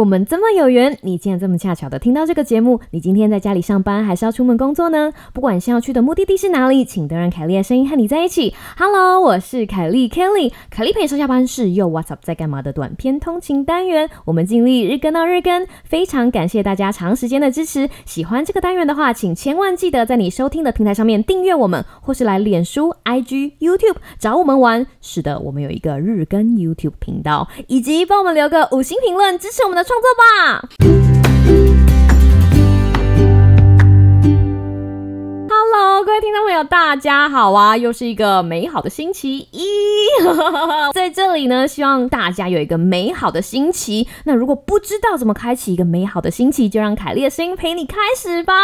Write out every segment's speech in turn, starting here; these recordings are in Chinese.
我们这么有缘，你竟然这么恰巧的听到这个节目。你今天在家里上班，还是要出门工作呢？不管是要去的目的地是哪里，请都让凯莉的声音和你在一起。Hello，我是凯莉 Kelly，凯莉陪你上下班是又 What's up 在干嘛的短篇通勤单元。我们尽力日更到日更，非常感谢大家长时间的支持。喜欢这个单元的话，请千万记得在你收听的平台上面订阅我们，或是来脸书、IG、YouTube 找我们玩。是的，我们有一个日更 YouTube 频道，以及帮我们留个五星评论，支持我们的创作吧。各位听众朋友，大家好啊！又是一个美好的星期一，在这里呢，希望大家有一个美好的星期。那如果不知道怎么开启一个美好的星期，就让凯莉的声音陪你开始吧。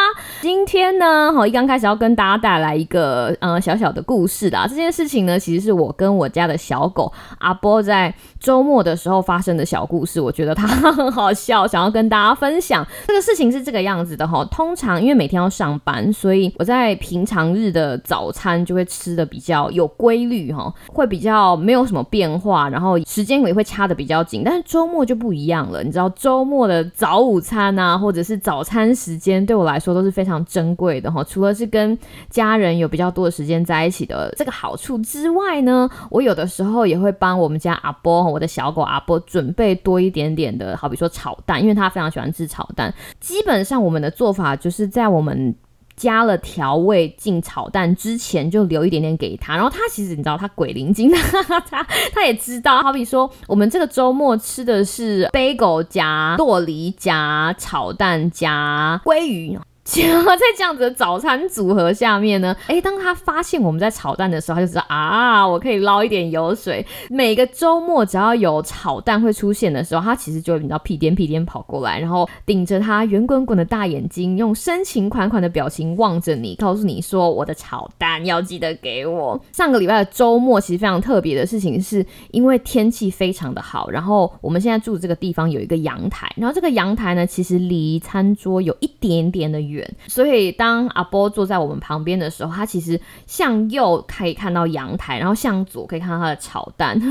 今天呢，好，一刚开始要跟大家带来一个呃小小的故事啦。这件事情呢，其实是我跟我家的小狗阿波在周末的时候发生的小故事。我觉得它很好笑，想要跟大家分享。这个事情是这个样子的哈。通常因为每天要上班，所以我在平常日的早餐就会吃的比较有规律哈，会比较没有什么变化，然后时间也会掐的比较紧。但是周末就不一样了，你知道周末的早午餐啊，或者是早餐时间对我来说都是非常珍贵的哈。除了是跟家人有比较多的时间在一起的这个好处之外呢，我有的时候也会帮我们家阿波，我的小狗阿波准备多一点点的，好比说炒蛋，因为他非常喜欢吃炒蛋。基本上我们的做法就是在我们加了调味进炒蛋之前，就留一点点给他。然后他其实你知道，他鬼灵精，他他也知道。好比说，我们这个周末吃的是 bagel 加剁梨夹炒蛋夹鲑鱼。在这样子的早餐组合下面呢，哎，当他发现我们在炒蛋的时候，他就知道啊，我可以捞一点油水。每个周末只要有炒蛋会出现的时候，他其实就会比较屁颠屁颠跑过来，然后顶着他圆滚滚的大眼睛，用深情款款的表情望着你，告诉你说：“我的炒蛋要记得给我。”上个礼拜的周末其实非常特别的事情，是因为天气非常的好，然后我们现在住的这个地方有一个阳台，然后这个阳台呢，其实离餐桌有一点点的远。所以当阿波坐在我们旁边的时候，他其实向右可以看到阳台，然后向左可以看到他的炒蛋。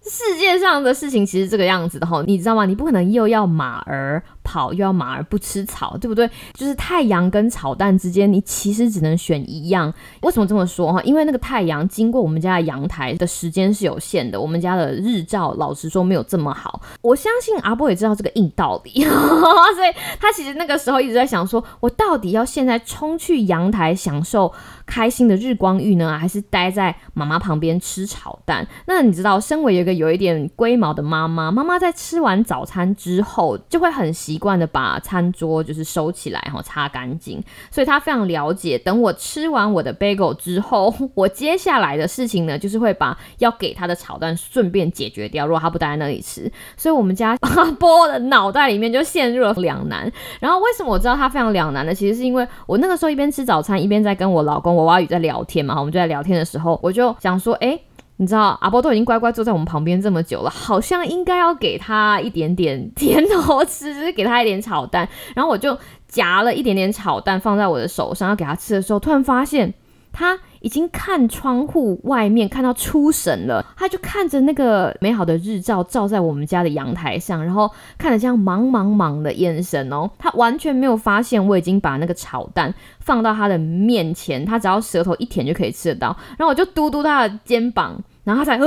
世界上的事情其实这个样子的哈，你知道吗？你不可能又要马儿。跑又要马儿不吃草，对不对？就是太阳跟炒蛋之间，你其实只能选一样。为什么这么说哈？因为那个太阳经过我们家的阳台的时间是有限的，我们家的日照老实说没有这么好。我相信阿波也知道这个硬道理，所以他其实那个时候一直在想，说我到底要现在冲去阳台享受开心的日光浴呢，还是待在妈妈旁边吃炒蛋？那你知道，身为一个有一点龟毛的妈妈，妈妈在吃完早餐之后就会很习。习惯的把餐桌就是收起来，然后擦干净，所以他非常了解。等我吃完我的 bagel 之后，我接下来的事情呢，就是会把要给他的炒蛋顺便解决掉。如果他不待在那里吃，所以我们家阿波的脑袋里面就陷入了两难。然后为什么我知道他非常两难呢？其实是因为我那个时候一边吃早餐，一边在跟我老公娃娃鱼在聊天嘛。我们就在聊天的时候，我就想说，哎。你知道阿波都已经乖乖坐在我们旁边这么久了，好像应该要给他一点点甜头吃，就是给他一点炒蛋。然后我就夹了一点点炒蛋放在我的手上要给他吃的时候，突然发现他已经看窗户外面看到出神了。他就看着那个美好的日照照在我们家的阳台上，然后看着这样茫茫茫的眼神哦，他完全没有发现我已经把那个炒蛋放到他的面前，他只要舌头一舔就可以吃得到。然后我就嘟嘟他的肩膀。然后他才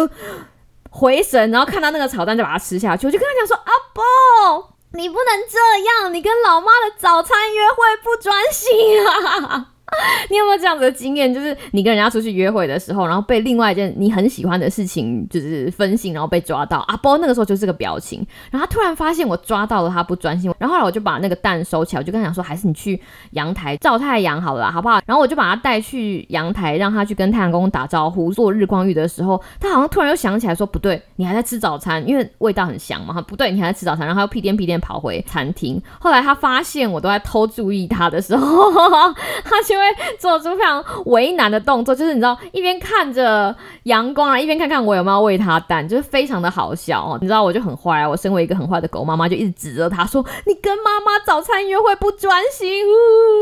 回神，然后看到那个炒蛋就把它吃下去。我就跟他讲说：“阿波，你不能这样，你跟老妈的早餐约会不专心啊！” 你有没有这样子的经验？就是你跟人家出去约会的时候，然后被另外一件你很喜欢的事情就是分心，然后被抓到。阿波那个时候就是个表情，然后他突然发现我抓到了他不专心，然后后来我就把那个蛋收起来，我就跟他讲说，还是你去阳台照太阳好了，好不好？然后我就把他带去阳台，让他去跟太阳公公打招呼。做日光浴的时候，他好像突然又想起来说，不对，你还在吃早餐，因为味道很香嘛。不对，你还在吃早餐，然后他又屁颠屁颠跑回餐厅。后来他发现我都在偷注意他的时候，他就。会 做出非常为难的动作，就是你知道，一边看着阳光啊，一边看看我有没有喂它蛋，就是非常的好笑哦。你知道，我就很坏啊，我身为一个很坏的狗妈妈，就一直指责他说：“你跟妈妈早餐约会不专心。”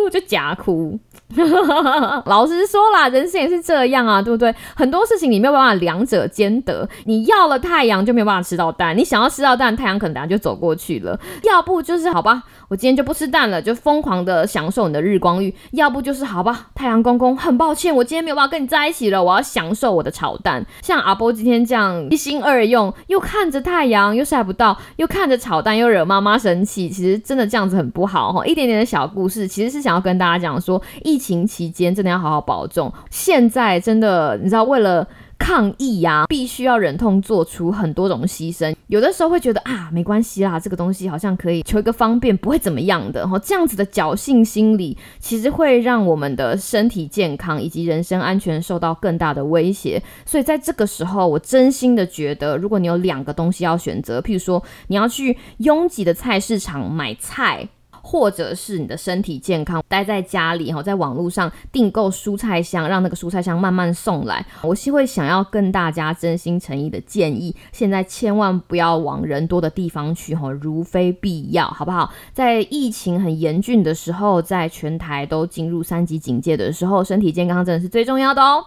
呜，就假哭。老实说啦，人生也是这样啊，对不对？很多事情你没有办法两者兼得，你要了太阳就没有办法吃到蛋，你想要吃到蛋，太阳可能等下就走过去了。要不就是好吧，我今天就不吃蛋了，就疯狂的享受你的日光浴；要不就是好好吧，太阳公公，很抱歉，我今天没有办法跟你在一起了，我要享受我的炒蛋。像阿波今天这样一心二用，又看着太阳，又晒不到，又看着炒蛋，又惹妈妈生气，其实真的这样子很不好哈。一点点的小故事，其实是想要跟大家讲说，疫情期间真的要好好保重。现在真的，你知道为了。抗议呀，必须要忍痛做出很多种牺牲。有的时候会觉得啊，没关系啦，这个东西好像可以求一个方便，不会怎么样的。哈，这样子的侥幸心理，其实会让我们的身体健康以及人身安全受到更大的威胁。所以在这个时候，我真心的觉得，如果你有两个东西要选择，譬如说你要去拥挤的菜市场买菜。或者是你的身体健康，待在家里哈，在网络上订购蔬菜箱，让那个蔬菜箱慢慢送来。我是会想要跟大家真心诚意的建议，现在千万不要往人多的地方去哈，如非必要，好不好？在疫情很严峻的时候，在全台都进入三级警戒的时候，身体健康真的是最重要的哦。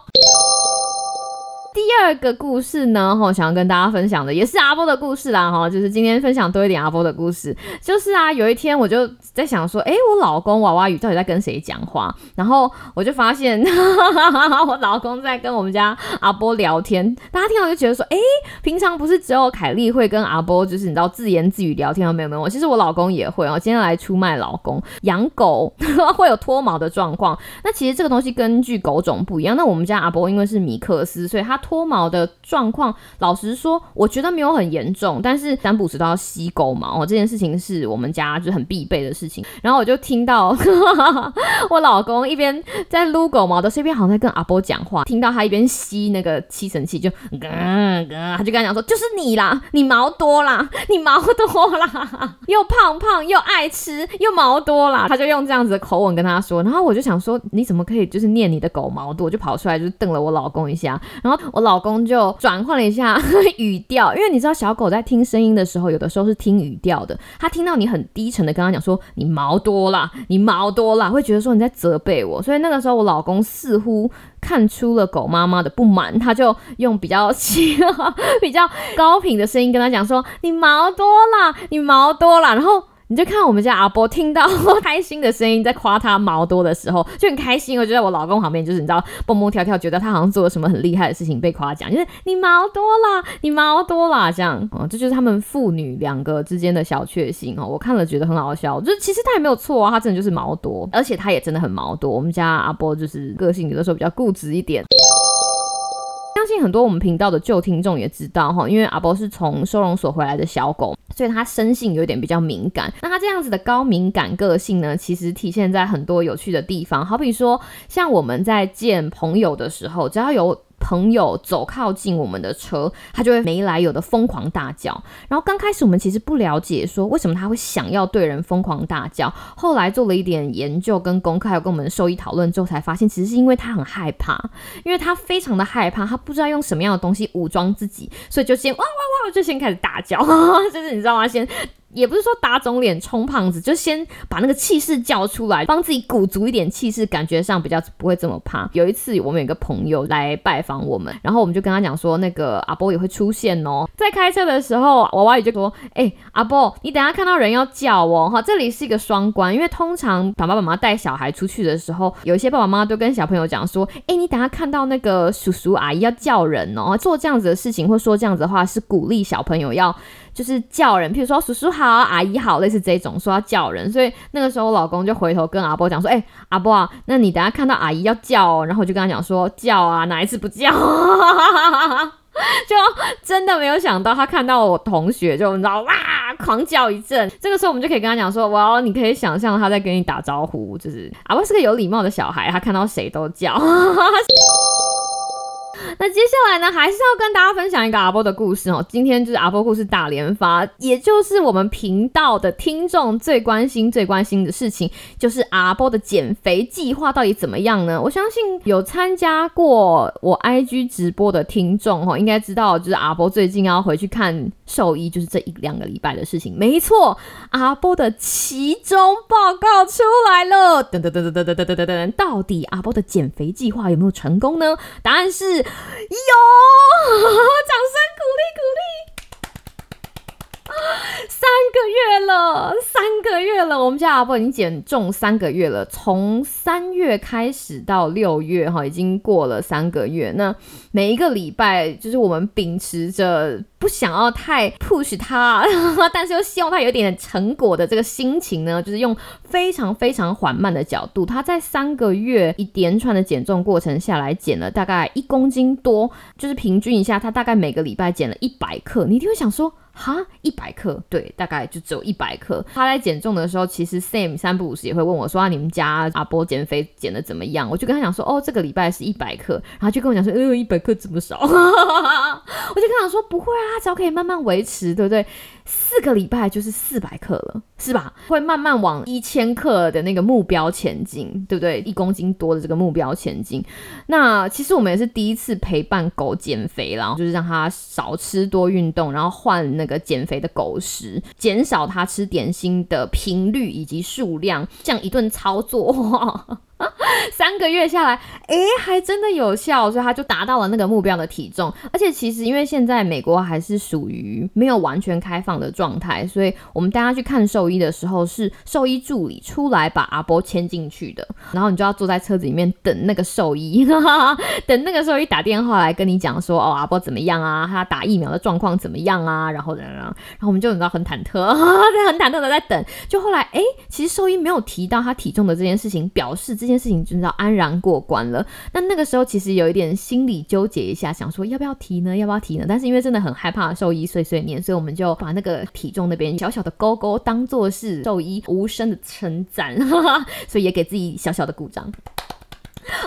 第二个故事呢，哈，想要跟大家分享的也是阿波的故事啦，哈，就是今天分享多一点阿波的故事。就是啊，有一天我就在想说，哎，我老公娃娃鱼到底在跟谁讲话？然后我就发现 我老公在跟我们家阿波聊天。大家听到就觉得说，哎，平常不是只有凯莉会跟阿波，就是你知道自言自语聊天吗？没有没有，其实我老公也会哦。今天来出卖老公，养狗 会有脱毛的状况。那其实这个东西根据狗种不一样。那我们家阿波因为是米克斯，所以他。脱毛的状况，老实说，我觉得没有很严重。但是三不时都要吸狗毛哦，这件事情是我们家就很必备的事情。然后我就听到 我老公一边在撸狗毛的，一边好像在跟阿波讲话。听到他一边吸那个吸尘器，就咯咯，他就跟他讲说：“就是你啦，你毛多啦，你毛多啦，又胖胖又爱吃又毛多啦。”他就用这样子的口吻跟他说。然后我就想说：“你怎么可以就是念你的狗毛多？”我就跑出来就瞪了我老公一下，然后。我老公就转换了一下 语调，因为你知道小狗在听声音的时候，有的时候是听语调的。他听到你很低沉的跟他讲说你毛多啦，你毛多啦，会觉得说你在责备我。所以那个时候我老公似乎看出了狗妈妈的不满，他就用比较轻 比较高频的声音跟他讲说你毛多啦，你毛多啦，然后。你就看我们家阿波听到开心的声音在夸他毛多的时候就很开心，我就在我老公旁边，就是你知道蹦蹦跳跳，觉得他好像做了什么很厉害的事情被夸奖，就是你毛多啦，你毛多啦，这样哦，这就是他们父女两个之间的小确幸哦。我看了觉得很好笑，就其实他也没有错啊，他真的就是毛多，而且他也真的很毛多。我们家阿波就是个性有的时候比较固执一点。很多我们频道的旧听众也知道哈，因为阿波是从收容所回来的小狗，所以它生性有点比较敏感。那它这样子的高敏感个性呢，其实体现在很多有趣的地方，好比说像我们在见朋友的时候，只要有。朋友走靠近我们的车，他就会没来由的疯狂大叫。然后刚开始我们其实不了解，说为什么他会想要对人疯狂大叫。后来做了一点研究跟功课，还有跟我们的兽医讨论之后，才发现其实是因为他很害怕，因为他非常的害怕，他不知道用什么样的东西武装自己，所以就先哇哇哇，就先开始大叫，就是你知道吗？先。也不是说打肿脸充胖子，就先把那个气势叫出来，帮自己鼓足一点气势，感觉上比较不会这么怕。有一次我们有个朋友来拜访我们，然后我们就跟他讲说，那个阿波也会出现哦。在开车的时候，娃娃也就说：“哎，阿波，你等下看到人要叫哦，哈，这里是一个双关，因为通常爸爸妈妈带小孩出去的时候，有一些爸爸妈妈都跟小朋友讲说：，哎，你等下看到那个叔叔阿姨要叫人哦，做这样子的事情或说这样子的话，是鼓励小朋友要。”就是叫人，譬如说叔叔好、阿姨好，类似这种说要叫人，所以那个时候我老公就回头跟阿波讲说：“哎，阿波啊，那你等下看到阿姨要叫哦。”然后我就跟他讲说：“叫啊，哪一次不叫？”就真的没有想到他看到我同学就你知道哇，狂叫一阵。这个时候我们就可以跟他讲说：“哇，你可以想象他在跟你打招呼，就是阿波是个有礼貌的小孩，他看到谁都叫。”那接下来呢，还是要跟大家分享一个阿波的故事哦。今天就是阿波故事大连发，也就是我们频道的听众最关心、最关心的事情，就是阿波的减肥计划到底怎么样呢？我相信有参加过我 IG 直播的听众哦，应该知道，就是阿波最近要回去看兽医就是这一两个礼拜的事情，没错，阿波的其中报告出来了，噔噔噔噔噔噔噔噔噔，到底阿波的减肥计划有没有成功呢？答案是有，掌声鼓励鼓励。三个月了，三个月了，我们家阿波已经减重三个月了。从三月开始到六月，哈，已经过了三个月。那每一个礼拜，就是我们秉持着不想要太 push 他，但是又希望他有点成果的这个心情呢，就是用非常非常缓慢的角度。他在三个月一连串的减重过程下来，减了大概一公斤多，就是平均一下，他大概每个礼拜减了一百克。你一定会想说。哈，一百克，对，大概就只有一百克。他在减重的时候，其实 Sam 三不五时也会问我说：“啊，你们家阿波减肥减的怎么样？”我就跟他讲说：“哦，这个礼拜是一百克。”然后就跟我讲说：“呃，一百克怎么少。”我就跟他说：“不会啊，只要可以慢慢维持，对不对？”四个礼拜就是四百克了，是吧？会慢慢往一千克的那个目标前进，对不对？一公斤多的这个目标前进。那其实我们也是第一次陪伴狗减肥啦，就是让它少吃多运动，然后换那个减肥的狗食，减少它吃点心的频率以及数量，这样一顿操作。三个月下来，哎，还真的有效，所以他就达到了那个目标的体重。而且其实因为现在美国还是属于没有完全开放的状态，所以我们带他去看兽医的时候，是兽医助理出来把阿波牵进去的，然后你就要坐在车子里面等那个兽医，等那个兽医打电话来跟你讲说，哦，阿波怎么样啊？他打疫苗的状况怎么样啊？然后，然后，然后我们就你知道很忐忑，很忐忑的在等。就后来，哎，其实兽医没有提到他体重的这件事情，表示这件。事情就知道安然过关了。那那个时候其实有一点心理纠结一下，想说要不要提呢？要不要提呢？但是因为真的很害怕兽医碎碎念，所以我们就把那个体重那边小小的勾勾当做是兽医无声的称赞，所以也给自己小小的鼓掌。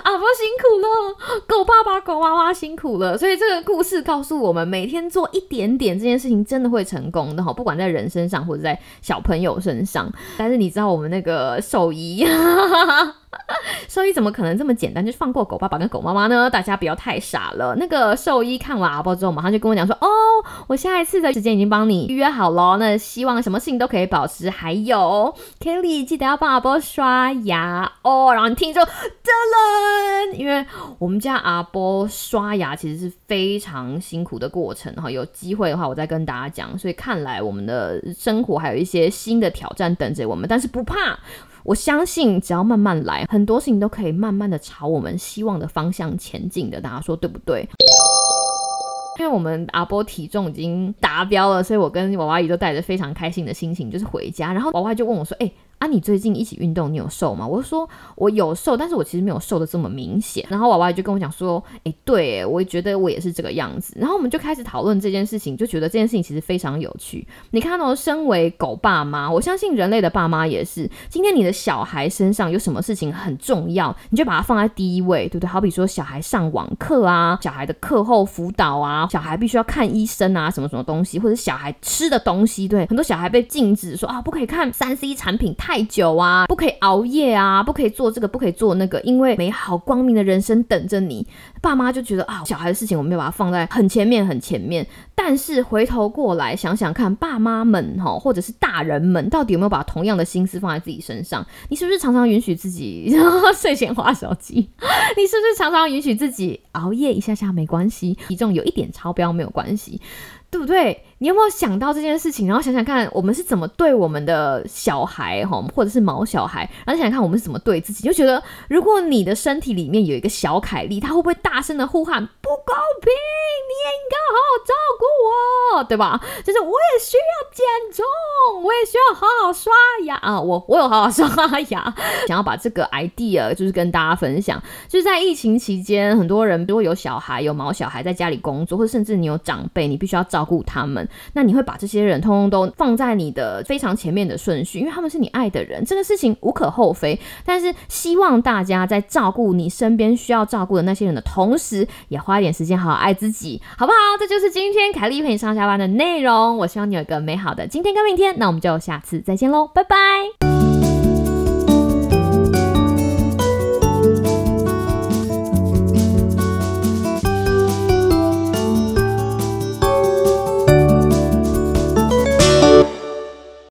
阿波辛苦了，狗爸爸、狗妈妈辛苦了。所以这个故事告诉我们，每天做一点点这件事情，真的会成功的哈。不管在人身上，或者在小朋友身上。但是你知道我们那个兽医，兽医怎么可能这么简单就放过狗爸爸跟狗妈妈呢？大家不要太傻了。那个兽医看完阿波之后，马上就跟我讲说：“哦，我下一次的时间已经帮你预约好了。那希望什么事情都可以保持。还有，Kelly 记得要帮阿波刷牙哦。然后你听说，得了。”因为我们家阿波刷牙其实是非常辛苦的过程哈，有机会的话我再跟大家讲。所以看来我们的生活还有一些新的挑战等着我们，但是不怕，我相信只要慢慢来，很多事情都可以慢慢的朝我们希望的方向前进的。大家说对不对？因为我们阿波体重已经达标了，所以我跟娃娃姨都带着非常开心的心情就是回家，然后娃娃就问我说：“哎。”啊，你最近一起运动，你有瘦吗？我就说我有瘦，但是我其实没有瘦的这么明显。然后娃娃就跟我讲说，哎，对，我也觉得我也是这个样子。然后我们就开始讨论这件事情，就觉得这件事情其实非常有趣。你看到，身为狗爸妈，我相信人类的爸妈也是。今天你的小孩身上有什么事情很重要，你就把它放在第一位，对不对？好比说小孩上网课啊，小孩的课后辅导啊，小孩必须要看医生啊，什么什么东西，或者小孩吃的东西，对，很多小孩被禁止说啊，不可以看三 C 产品。太久啊，不可以熬夜啊，不可以做这个，不可以做那个，因为美好光明的人生等着你。爸妈就觉得啊，小孩的事情我没有把它放在很前面，很前面。但是回头过来想想看，爸妈们哈，或者是大人们，到底有没有把同样的心思放在自己身上？你是不是常常允许自己睡前划手机？你是不是常常允许自己熬夜一下下没关系？体重有一点超标没有关系？对不对？你有没有想到这件事情？然后想想看，我们是怎么对我们的小孩哈，或者是毛小孩？然后想想看，我们是怎么对自己？就觉得，如果你的身体里面有一个小凯莉，他会不会大声的呼喊不公平？你也应该好好照顾我，对吧？就是我也需要减重，我也需要好好刷牙啊！我我有好好刷牙，想要把这个 idea 就是跟大家分享。就是在疫情期间，很多人如果有小孩、有毛小孩在家里工作，或者甚至你有长辈，你必须要照顾他们。那你会把这些人通通都放在你的非常前面的顺序，因为他们是你爱的人，这个事情无可厚非。但是希望大家在照顾你身边需要照顾的那些人的同时，也花一点时间好好爱自己，好不好？这就是今天凯丽陪你上下班的内容。我希望你有一个美好的今天跟明天。那我们就下次再见喽，拜拜。